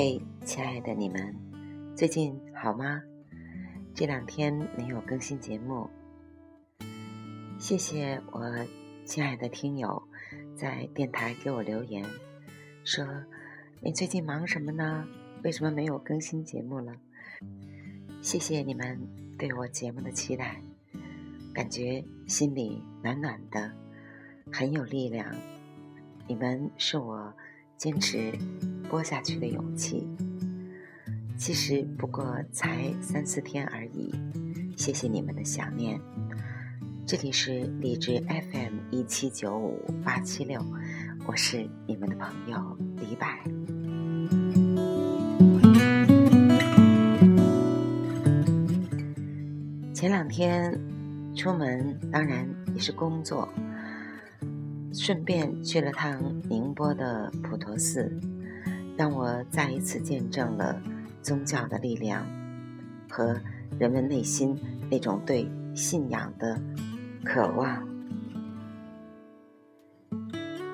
嘿，亲爱的你们，最近好吗？这两天没有更新节目，谢谢我亲爱的听友在电台给我留言，说你最近忙什么呢？为什么没有更新节目了？谢谢你们对我节目的期待，感觉心里暖暖的，很有力量。你们是我坚持播下去的勇气。其实不过才三四天而已，谢谢你们的想念。这里是荔枝 FM 一七九五八七六，我是你们的朋友李柏。前两天出门，当然也是工作。顺便去了趟宁波的普陀寺，让我再一次见证了宗教的力量和人们内心那种对信仰的渴望。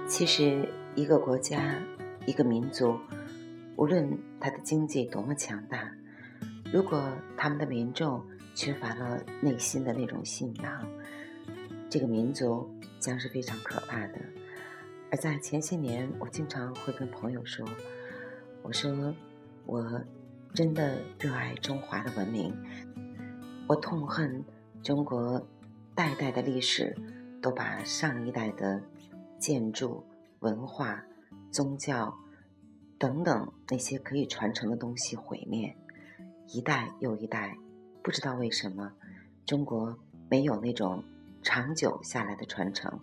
其实，一个国家、一个民族，无论它的经济多么强大，如果他们的民众缺乏了内心的那种信仰，这个民族。将是非常可怕的。而在前些年，我经常会跟朋友说：“我说，我真的热爱中华的文明，我痛恨中国代代的历史都把上一代的建筑、文化、宗教等等那些可以传承的东西毁灭，一代又一代，不知道为什么中国没有那种。”长久下来的传承，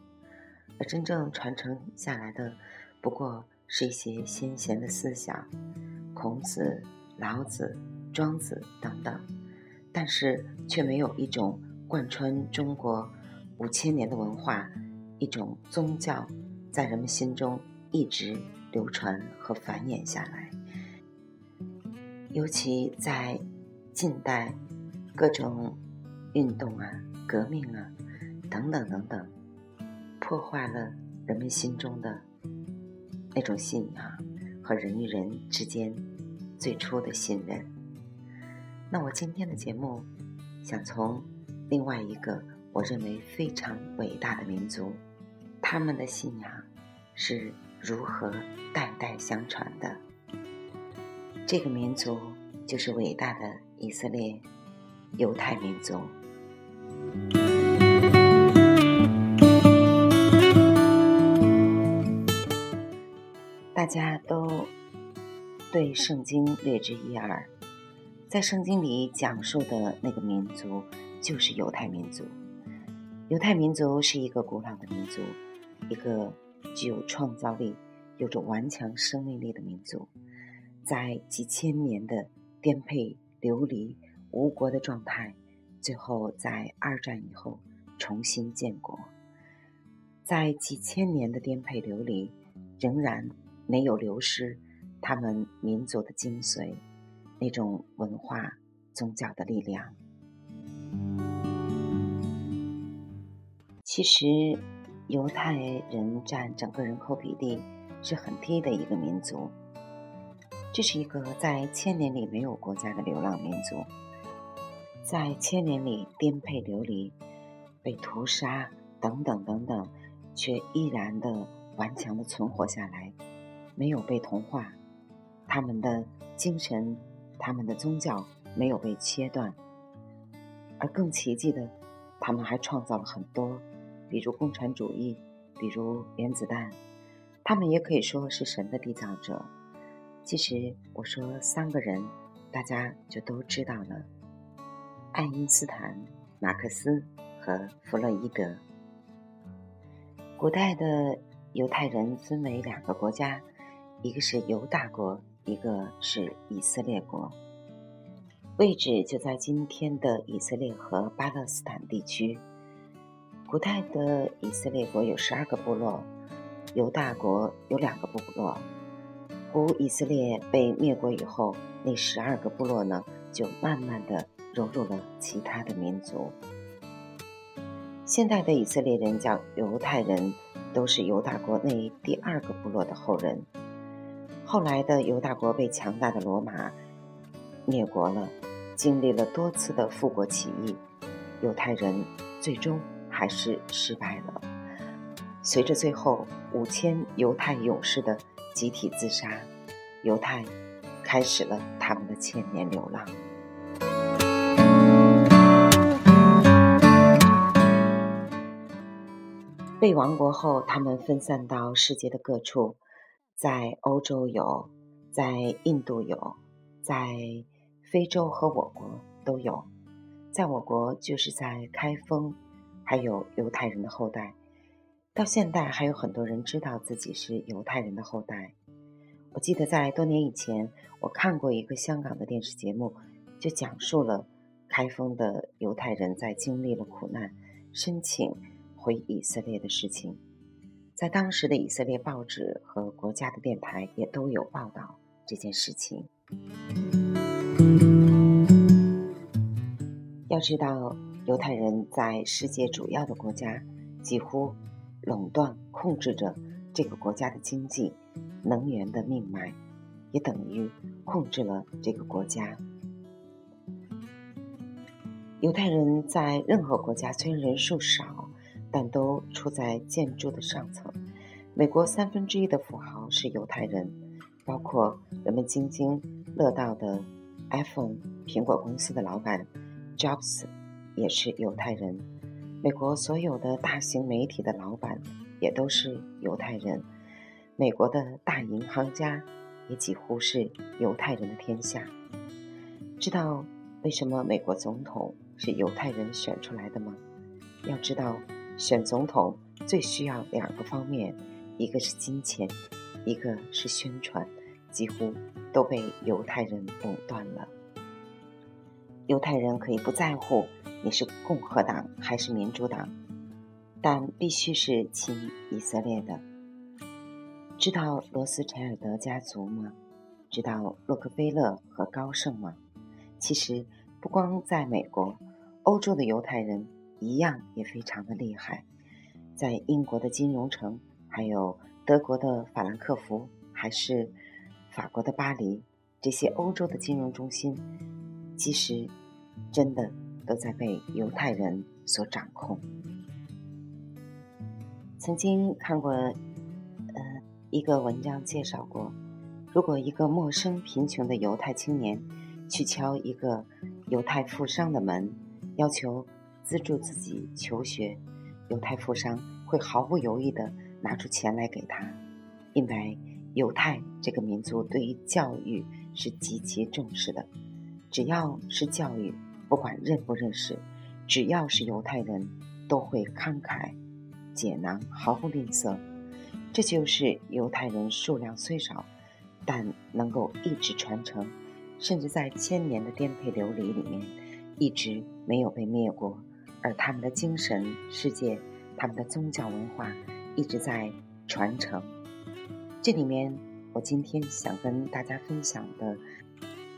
而真正传承下来的，不过是一些先贤的思想，孔子、老子、庄子等等，但是却没有一种贯穿中国五千年的文化，一种宗教，在人们心中一直流传和繁衍下来。尤其在近代，各种运动啊、革命啊。等等等等，破坏了人们心中的那种信仰和人与人之间最初的信任。那我今天的节目，想从另外一个我认为非常伟大的民族，他们的信仰是如何代代相传的。这个民族就是伟大的以色列犹太民族。家都对圣经略知一二，在圣经里讲述的那个民族就是犹太民族。犹太民族是一个古老的民族，一个具有创造力、有着顽强生命力的民族，在几千年的颠沛流离、无国的状态，最后在二战以后重新建国。在几千年的颠沛流离，仍然。没有流失他们民族的精髓，那种文化、宗教的力量。其实，犹太人占整个人口比例是很低的一个民族。这是一个在千年里没有国家的流浪民族，在千年里颠沛流离、被屠杀等等等等，却依然的顽强的存活下来。没有被同化，他们的精神、他们的宗教没有被切断，而更奇迹的，他们还创造了很多，比如共产主义，比如原子弹，他们也可以说是神的缔造者。其实我说三个人，大家就都知道了：爱因斯坦、马克思和弗洛伊德。古代的犹太人分为两个国家。一个是犹大国，一个是以色列国，位置就在今天的以色列和巴勒斯坦地区。古代的以色列国有十二个部落，犹大国有两个部落。古以色列被灭国以后，那十二个部落呢，就慢慢的融入了其他的民族。现代的以色列人叫犹太人，都是犹大国那第二个部落的后人。后来的犹大国被强大的罗马灭国了，经历了多次的复国起义，犹太人最终还是失败了。随着最后五千犹太勇士的集体自杀，犹太开始了他们的千年流浪。被亡国后，他们分散到世界的各处，在欧洲有，在印度有，在非洲和我国都有。在我国，就是在开封，还有犹太人的后代。到现在，还有很多人知道自己是犹太人的后代。我记得在多年以前，我看过一个香港的电视节目，就讲述了开封的犹太人在经历了苦难，申请。回以色列的事情，在当时的以色列报纸和国家的电台也都有报道这件事情。要知道，犹太人在世界主要的国家几乎垄断控制着这个国家的经济、能源的命脉，也等于控制了这个国家。犹太人在任何国家虽然人数少。但都处在建筑的上层。美国三分之一的富豪是犹太人，包括人们津津乐道的 iPhone 苹果公司的老板 Jobs 也是犹太人。美国所有的大型媒体的老板也都是犹太人。美国的大银行家也几乎是犹太人的天下。知道为什么美国总统是犹太人选出来的吗？要知道。选总统最需要两个方面，一个是金钱，一个是宣传，几乎都被犹太人垄断了。犹太人可以不在乎你是共和党还是民主党，但必须是亲以色列的。知道罗斯柴尔德家族吗？知道洛克菲勒和高盛吗？其实不光在美国，欧洲的犹太人。一样也非常的厉害，在英国的金融城，还有德国的法兰克福，还是法国的巴黎，这些欧洲的金融中心，其实真的都在被犹太人所掌控。曾经看过，呃，一个文章介绍过，如果一个陌生贫穷的犹太青年去敲一个犹太富商的门，要求。资助自己求学，犹太富商会毫不犹豫地拿出钱来给他，因为犹太这个民族对于教育是极其重视的。只要是教育，不管认不认识，只要是犹太人，都会慷慨解囊，毫不吝啬。这就是犹太人数量虽少，但能够一直传承，甚至在千年的颠沛流离里面，一直没有被灭过。而他们的精神世界，他们的宗教文化一直在传承。这里面，我今天想跟大家分享的，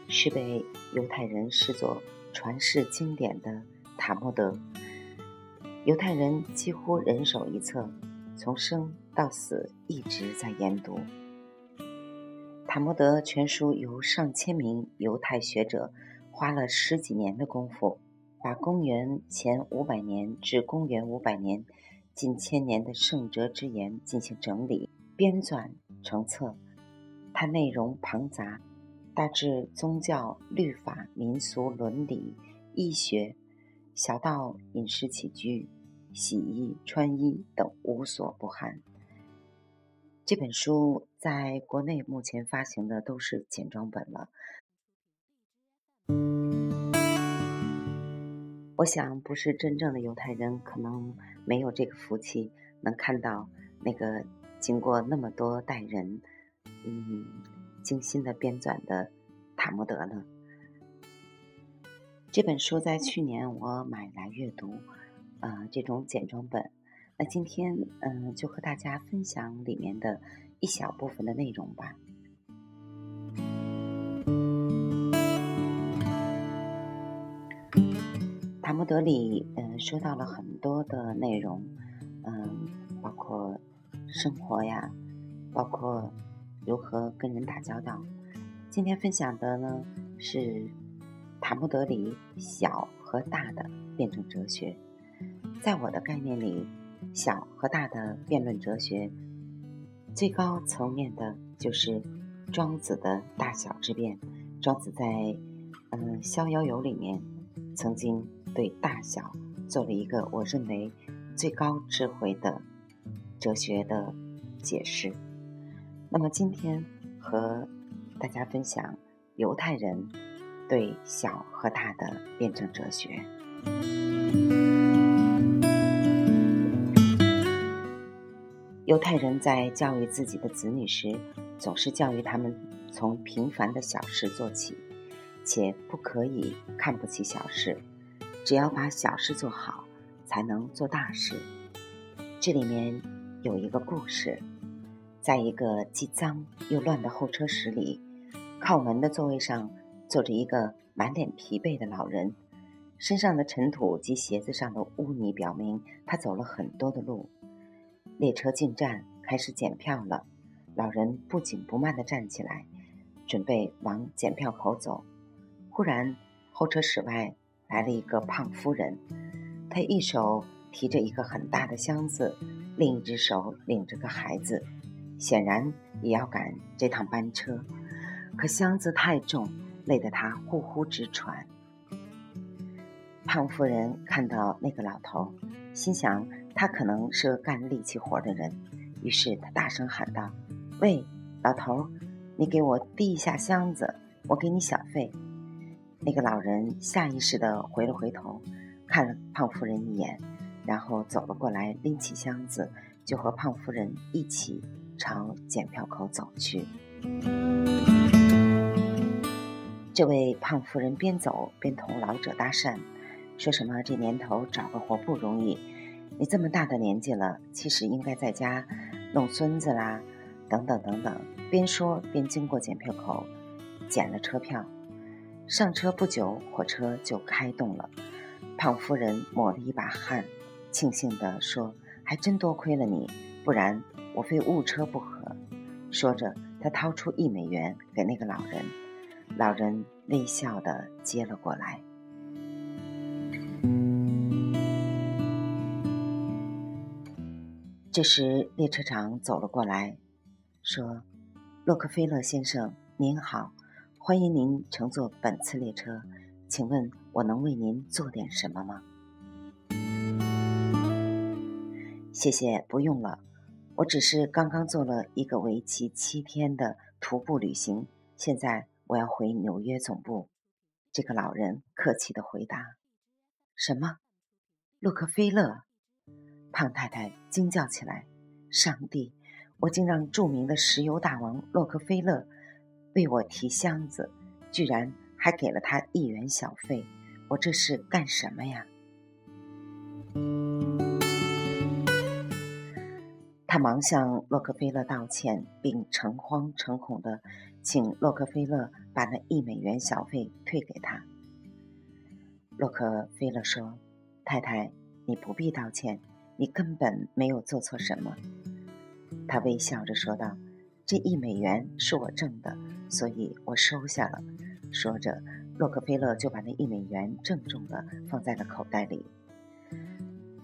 是被犹太人视作传世经典的《塔木德》。犹太人几乎人手一册，从生到死一直在研读《塔木德》全书，由上千名犹太学者花了十几年的功夫。把公元前五百年至公元五百年近千年的圣哲之言进行整理编纂成册，它内容庞杂，大至宗教、律法、民俗、伦理、医学，小到饮食起居、洗衣、穿衣等无所不含。这本书在国内目前发行的都是简装本了。我想，不是真正的犹太人，可能没有这个福气，能看到那个经过那么多代人，嗯，精心的编纂的《塔木德》了。这本书在去年我买来阅读，啊，这种简装本。那今天，嗯，就和大家分享里面的一小部分的内容吧。塔木德里，嗯，说到了很多的内容，嗯，包括生活呀，包括如何跟人打交道。今天分享的呢是塔木德里小和大的辩证哲学。在我的概念里，小和大的辩论哲学最高层面的就是庄子的大小之辩。庄子在嗯《逍遥游》里面曾经对大小做了一个我认为最高智慧的哲学的解释。那么今天和大家分享犹太人对小和大的辩证哲学。犹太人在教育自己的子女时，总是教育他们从平凡的小事做起，且不可以看不起小事，只要把小事做好，才能做大事。这里面有一个故事。在一个既脏又乱的候车室里，靠门的座位上坐着一个满脸疲惫的老人，身上的尘土及鞋子上的污泥表明他走了很多的路。列车进站，开始检票了。老人不紧不慢地站起来，准备往检票口走。忽然，候车室外来了一个胖夫人，她一手提着一个很大的箱子，另一只手领着个孩子。显然也要赶这趟班车，可箱子太重，累得她呼呼直喘。胖夫人看到那个老头，心想他可能是个干力气活的人，于是他大声喊道：“喂，老头，你给我递一下箱子，我给你小费。”那个老人下意识地回了回头，看了胖夫人一眼，然后走了过来，拎起箱子，就和胖夫人一起。朝检票口走去。这位胖夫人边走边同老者搭讪，说什么这年头找个活不容易，你这么大的年纪了，其实应该在家弄孙子啦，等等等等。边说边经过检票口，检了车票。上车不久，火车就开动了。胖夫人抹了一把汗，庆幸地说：“还真多亏了你，不然……”我非误车不可。说着，他掏出一美元给那个老人，老人微笑的接了过来。这时，列车长走了过来，说：“洛克菲勒先生，您好，欢迎您乘坐本次列车，请问我能为您做点什么吗？”谢谢，不用了。我只是刚刚做了一个为期七天的徒步旅行，现在我要回纽约总部。这个老人客气的回答：“什么？洛克菲勒？”胖太太惊叫起来：“上帝！我竟让著名的石油大王洛克菲勒为我提箱子，居然还给了他一元小费！我这是干什么呀？”他忙向洛克菲勒道歉，并诚惶诚恐地请洛克菲勒把那一美元小费退给他。洛克菲勒说：“太太，你不必道歉，你根本没有做错什么。”他微笑着说道：“这一美元是我挣的，所以我收下了。”说着，洛克菲勒就把那一美元郑重地放在了口袋里。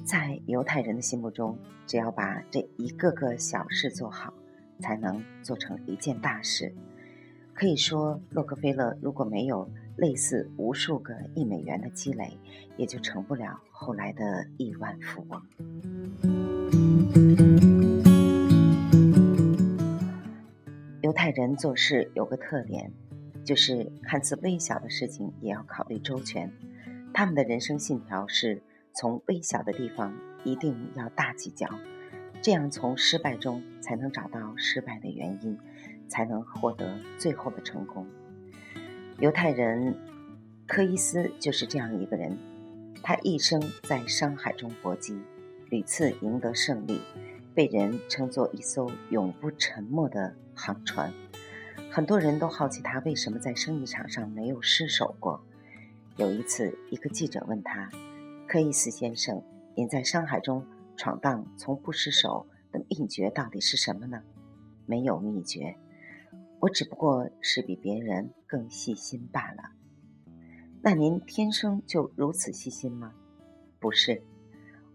在犹太人的心目中，只要把这一个个小事做好，才能做成一件大事。可以说，洛克菲勒如果没有类似无数个一美元的积累，也就成不了后来的亿万富翁。犹太人做事有个特点，就是看似微小的事情也要考虑周全。他们的人生信条是。从微小的地方一定要大计较，这样从失败中才能找到失败的原因，才能获得最后的成功。犹太人科伊斯就是这样一个人，他一生在商海中搏击，屡次赢得胜利，被人称作一艘永不沉没的航船。很多人都好奇他为什么在生意场上没有失手过。有一次，一个记者问他。柯伊斯先生，您在商海中闯荡从不失手的秘诀到底是什么呢？没有秘诀，我只不过是比别人更细心罢了。那您天生就如此细心吗？不是，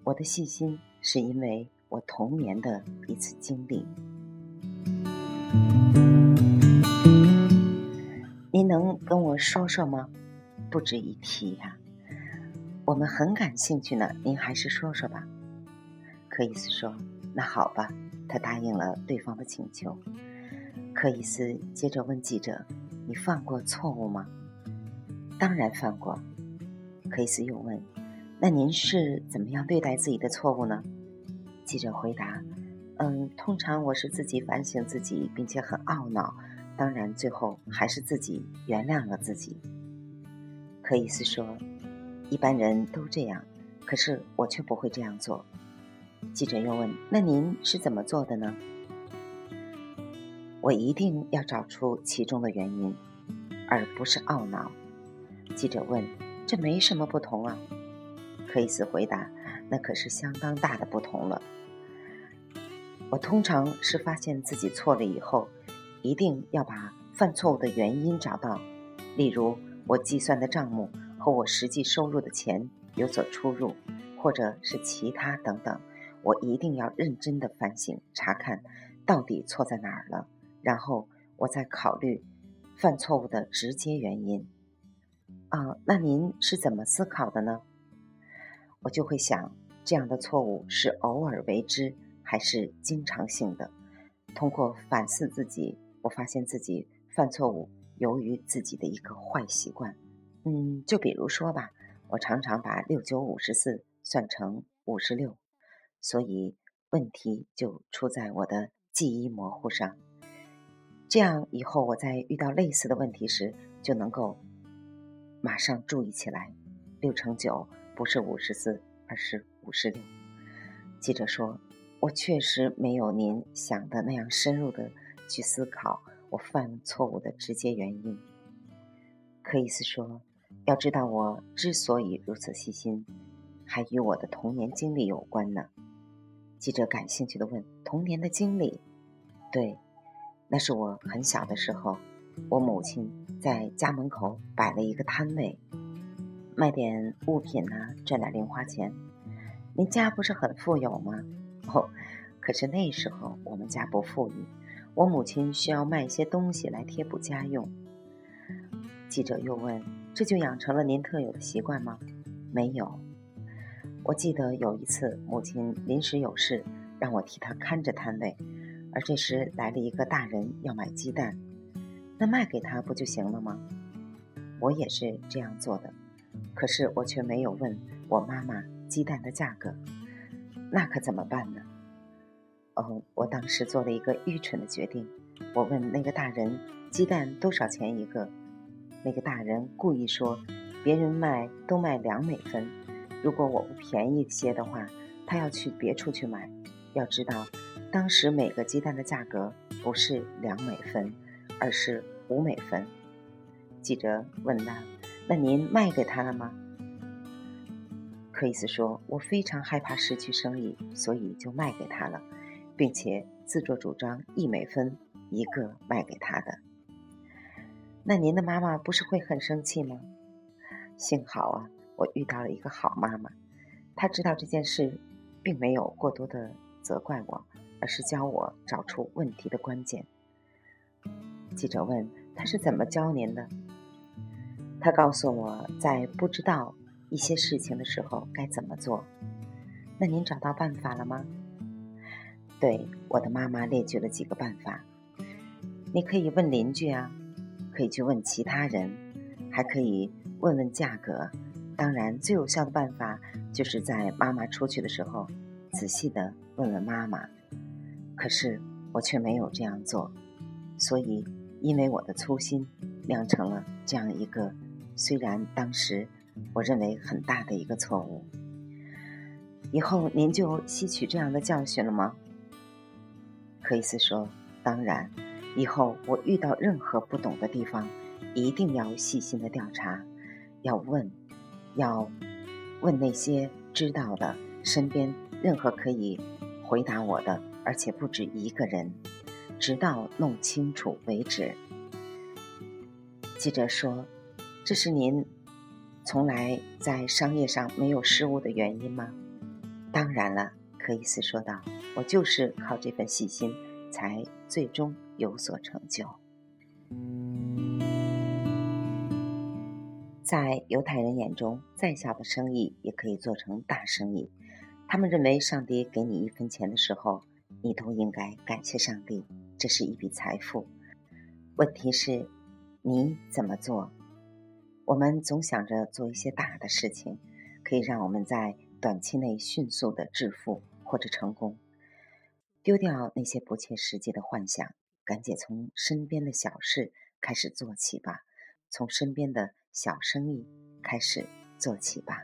我的细心是因为我童年的一次经历。您能跟我说说吗？不值一提呀。我们很感兴趣呢，您还是说说吧。柯伊斯说：“那好吧。”他答应了对方的请求。柯伊斯接着问记者：“你犯过错误吗？”“当然犯过。”克伊斯又问：“那您是怎么样对待自己的错误呢？”记者回答：“嗯，通常我是自己反省自己，并且很懊恼。”当然，最后还是自己原谅了自己。克伊斯说：“一般人都这样，可是我却不会这样做。”记者又问：“那您是怎么做的呢？”我一定要找出其中的原因，而不是懊恼。记者问：“这没什么不同啊？”克伊斯回答：“那可是相当大的不同了。我通常是发现自己错了以后。”一定要把犯错误的原因找到，例如我计算的账目和我实际收入的钱有所出入，或者是其他等等。我一定要认真的反省查看，到底错在哪儿了，然后我再考虑犯错误的直接原因。啊，那您是怎么思考的呢？我就会想，这样的错误是偶尔为之，还是经常性的？通过反思自己。我发现自己犯错误，由于自己的一个坏习惯。嗯，就比如说吧，我常常把六九五十四算成五十六，所以问题就出在我的记忆模糊上。这样以后我在遇到类似的问题时，就能够马上注意起来。六乘九不是五十四，而是五十六。记者说：“我确实没有您想的那样深入的。”去思考我犯错误的直接原因。克里斯说：“要知道，我之所以如此细心，还与我的童年经历有关呢。”记者感兴趣地问：“童年的经历？”“对，那是我很小的时候，我母亲在家门口摆了一个摊位，卖点物品呢，赚点零花钱。您家不是很富有吗？”“哦，可是那时候我们家不富裕。”我母亲需要卖一些东西来贴补家用。记者又问：“这就养成了您特有的习惯吗？”“没有。”我记得有一次，母亲临时有事，让我替她看着摊位，而这时来了一个大人要买鸡蛋，那卖给他不就行了吗？我也是这样做的，可是我却没有问我妈妈鸡蛋的价格，那可怎么办呢？哦，我当时做了一个愚蠢的决定。我问那个大人：“鸡蛋多少钱一个？”那个大人故意说：“别人卖都卖两美分，如果我不便宜些的话，他要去别处去买。”要知道，当时每个鸡蛋的价格不是两美分，而是五美分。记者问他：“那您卖给他了吗？”克里斯说：“我非常害怕失去生意，所以就卖给他了。”并且自作主张一美分一个卖给他的，那您的妈妈不是会很生气吗？幸好啊，我遇到了一个好妈妈，她知道这件事，并没有过多的责怪我，而是教我找出问题的关键。记者问她是怎么教您的？她告诉我在不知道一些事情的时候该怎么做。那您找到办法了吗？对我的妈妈列举了几个办法，你可以问邻居啊，可以去问其他人，还可以问问价格。当然，最有效的办法就是在妈妈出去的时候，仔细的问问妈妈。可是我却没有这样做，所以因为我的粗心，酿成了这样一个虽然当时我认为很大的一个错误。以后您就吸取这样的教训了吗？克里斯说：“当然，以后我遇到任何不懂的地方，一定要细心的调查，要问，要问那些知道的，身边任何可以回答我的，而且不止一个人。直到弄清楚为止。记者说：“这是您从来在商业上没有失误的原因吗？”“当然了。”克伊斯说道，“我就是靠这份细心，才最终有所成就。”在犹太人眼中，再小的生意也可以做成大生意。他们认为，上帝给你一分钱的时候，你都应该感谢上帝，这是一笔财富。问题是，你怎么做？我们总想着做一些大的事情，可以让我们在短期内迅速的致富或者成功。丢掉那些不切实际的幻想，赶紧从身边的小事开始做起吧，从身边的。小生意开始做起吧。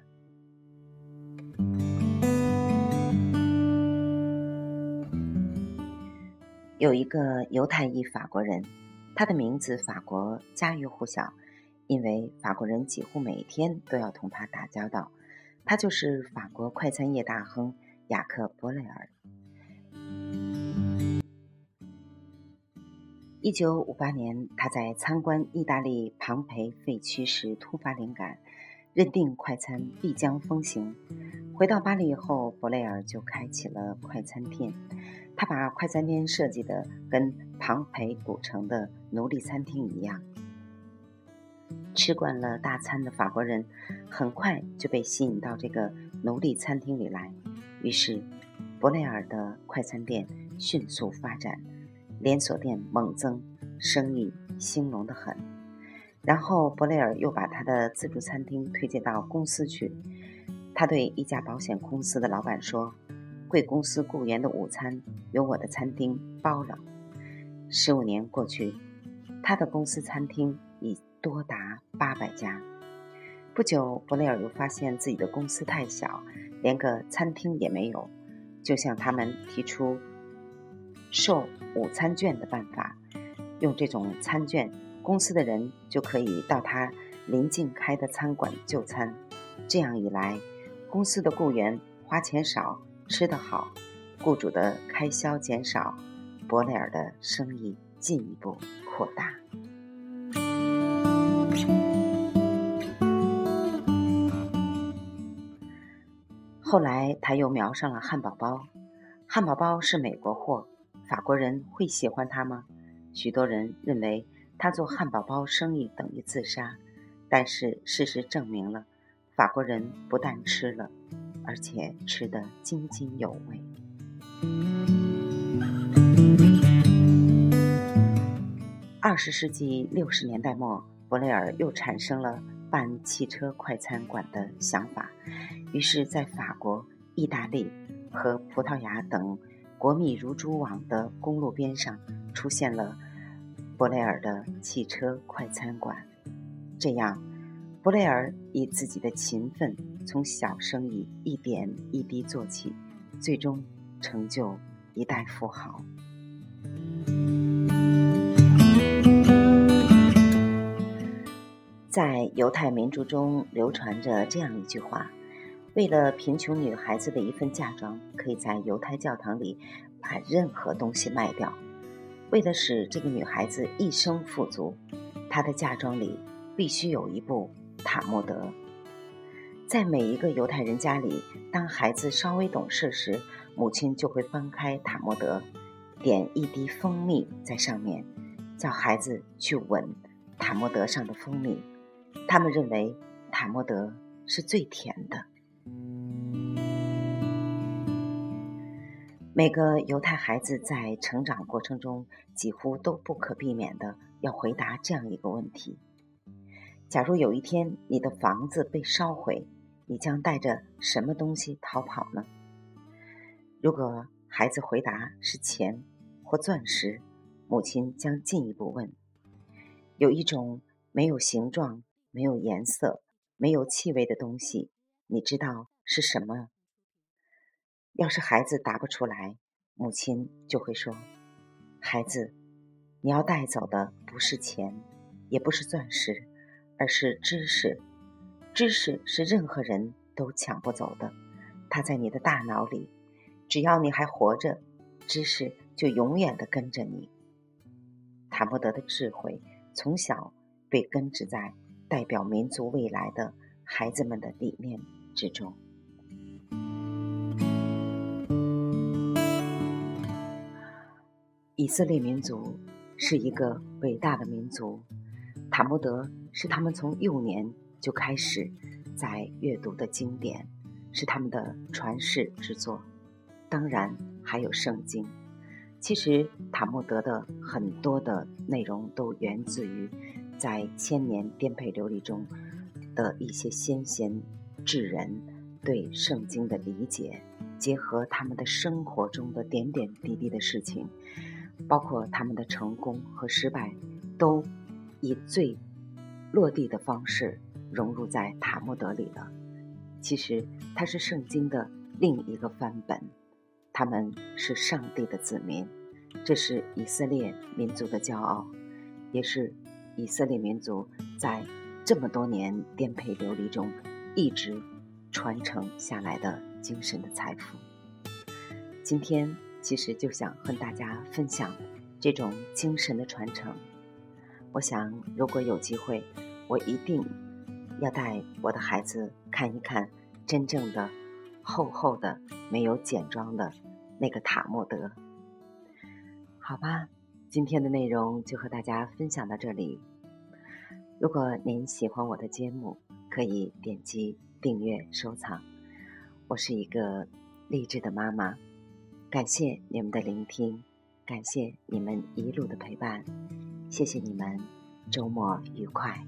有一个犹太裔法国人，他的名字法国家喻户晓，因为法国人几乎每天都要同他打交道。他就是法国快餐业大亨雅克·伯雷尔。一九五八年，他在参观意大利庞培废墟时突发灵感，认定快餐必将风行。回到巴黎后，伯雷尔就开启了快餐店。他把快餐店设计的跟庞培古城的奴隶餐厅一样。吃惯了大餐的法国人，很快就被吸引到这个奴隶餐厅里来。于是，伯雷尔的快餐店迅速发展。连锁店猛增，生意兴隆得很。然后，伯雷尔又把他的自助餐厅推荐到公司去。他对一家保险公司的老板说：“贵公司雇员的午餐由我的餐厅包了。”十五年过去，他的公司餐厅已多达八百家。不久，伯内尔又发现自己的公司太小，连个餐厅也没有，就向他们提出。售午餐券的办法，用这种餐券，公司的人就可以到他临近开的餐馆就餐。这样一来，公司的雇员花钱少，吃得好，雇主的开销减少，伯雷尔的生意进一步扩大。后来，他又瞄上了汉堡包，汉堡包是美国货。法国人会喜欢它吗？许多人认为他做汉堡包生意等于自杀，但是事实证明了，法国人不但吃了，而且吃得津津有味。二十世纪六十年代末，伯雷尔又产生了办汽车快餐馆的想法，于是，在法国、意大利和葡萄牙等。国密如蛛网的公路边上出现了伯雷尔的汽车快餐馆。这样，伯雷尔以自己的勤奋，从小生意一点一滴做起，最终成就一代富豪。在犹太民族中流传着这样一句话。为了贫穷女孩子的一份嫁妆，可以在犹太教堂里把任何东西卖掉。为了使这个女孩子一生富足，她的嫁妆里必须有一部《塔木德》。在每一个犹太人家里，当孩子稍微懂事时，母亲就会翻开《塔木德》，点一滴蜂蜜在上面，叫孩子去闻《塔木德》上的蜂蜜。他们认为《塔莫德》是最甜的。每个犹太孩子在成长过程中，几乎都不可避免的要回答这样一个问题：假如有一天你的房子被烧毁，你将带着什么东西逃跑呢？如果孩子回答是钱或钻石，母亲将进一步问：有一种没有形状、没有颜色、没有气味的东西，你知道是什么？要是孩子答不出来，母亲就会说：“孩子，你要带走的不是钱，也不是钻石，而是知识。知识是任何人都抢不走的，它在你的大脑里。只要你还活着，知识就永远的跟着你。塔木德的智慧从小被根植在代表民族未来的孩子们的理念之中。以色列民族是一个伟大的民族，塔木德是他们从幼年就开始在阅读的经典，是他们的传世之作。当然还有圣经。其实塔木德的很多的内容都源自于在千年颠沛流离中的一些先贤智人对圣经的理解，结合他们的生活中的点点滴滴的事情。包括他们的成功和失败，都以最落地的方式融入在塔木德里了。其实它是圣经的另一个范本，他们是上帝的子民，这是以色列民族的骄傲，也是以色列民族在这么多年颠沛流离中一直传承下来的精神的财富。今天。其实就想和大家分享这种精神的传承。我想，如果有机会，我一定要带我的孩子看一看真正的厚厚的、没有简装的那个塔木德。好吧，今天的内容就和大家分享到这里。如果您喜欢我的节目，可以点击订阅、收藏。我是一个励志的妈妈。感谢你们的聆听，感谢你们一路的陪伴，谢谢你们，周末愉快。